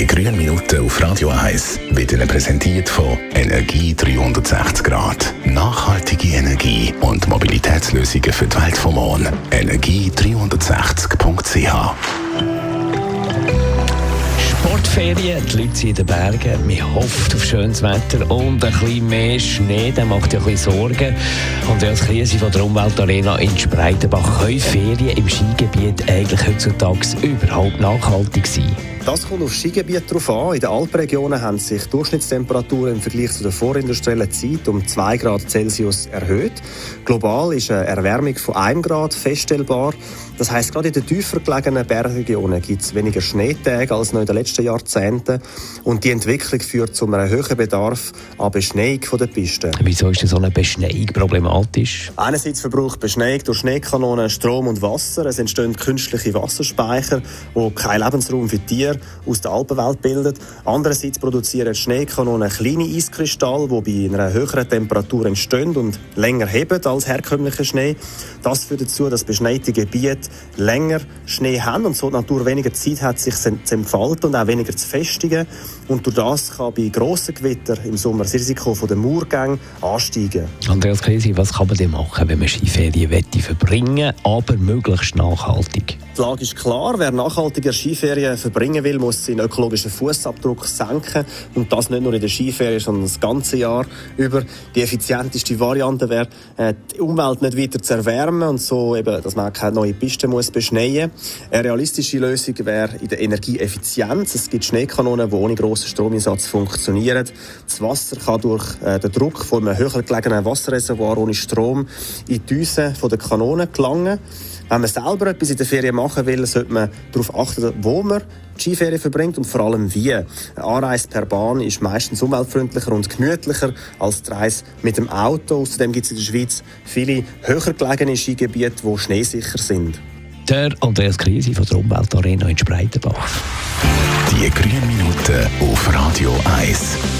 Die grünen Minuten auf Radio 1 wird Ihnen präsentiert von Energie 360 Grad. Nachhaltige Energie und Mobilitätslösungen für die Welt vom Morgen. Energie360.ch Sportferien, die Leute sind in den Bergen, man hofft auf schönes Wetter und ein bisschen mehr Schnee, das macht ja ein bisschen Sorgen. Und als Krise von der Umweltarena in Spreitenbach können Ferien im Skigebiet eigentlich heutzutage überhaupt nachhaltig sein? Das kommt auf Skigebiet drauf an. In den Alpenregionen haben sich die Durchschnittstemperaturen im Vergleich zu der vorindustriellen Zeit um 2 Grad Celsius erhöht. Global ist eine Erwärmung von 1 Grad feststellbar. Das heißt, gerade in den tiefer gelegenen Bergregionen gibt es weniger Schneetage als noch in den letzten Jahrzehnten. Und die Entwicklung führt zu einem höheren Bedarf an Beschneiung der Pisten. Wieso ist so eine Beschneiung problematisch? Einerseits verbraucht Beschneiung durch Schneekanonen Strom und Wasser. Es entstehen künstliche Wasserspeicher, die keinen Lebensraum für Tiere Tiere aus der Alpenwelt bildet. Andererseits produzieren Schneekanonen kleine Eiskristalle, die bei einer höheren Temperatur entstehen und länger heben als herkömmlicher Schnee. Das führt dazu, dass beschneite Gebiete länger Schnee haben und so die Natur weniger Zeit hat, sich zu entfalten und auch weniger zu festigen. Und durch das kann bei grossen Gewittern im Sommer das Risiko der Murgänge ansteigen. Andreas Krise, was kann man denn machen, wenn man Skiferien verbringen aber möglichst nachhaltig? Die Lage ist klar. Wer nachhaltiger Skiferien verbringen will, muss seinen ökologischen Fußabdruck senken. Und das nicht nur in der Skiferien, sondern das ganze Jahr über. Die effizienteste Variante wäre, äh, die Umwelt nicht weiter zu erwärmen und so eben, dass man keine neue Piste muss beschneien. Eine realistische Lösung wäre in der Energieeffizienz. Es gibt Schneekanonen, die ohne grossen Stromeinsatz funktionieren. Das Wasser kann durch äh, den Druck von einem höher gelegenen Wasserreservoir ohne Strom in die Düsen der Kanonen gelangen. Wenn man selber etwas in der Ferien machen will, sollte man darauf achten, wo man die Skiferien verbringt und vor allem wie. Eine Anreise per Bahn ist meistens umweltfreundlicher und gemütlicher als die Reise mit dem Auto. Außerdem gibt es in der Schweiz viele höher gelegene Skigebiete, die schneesicher sind. Der Andreas Krise von der Umweltarena in Spreitenbach. Die grünen Minuten auf Radio 1.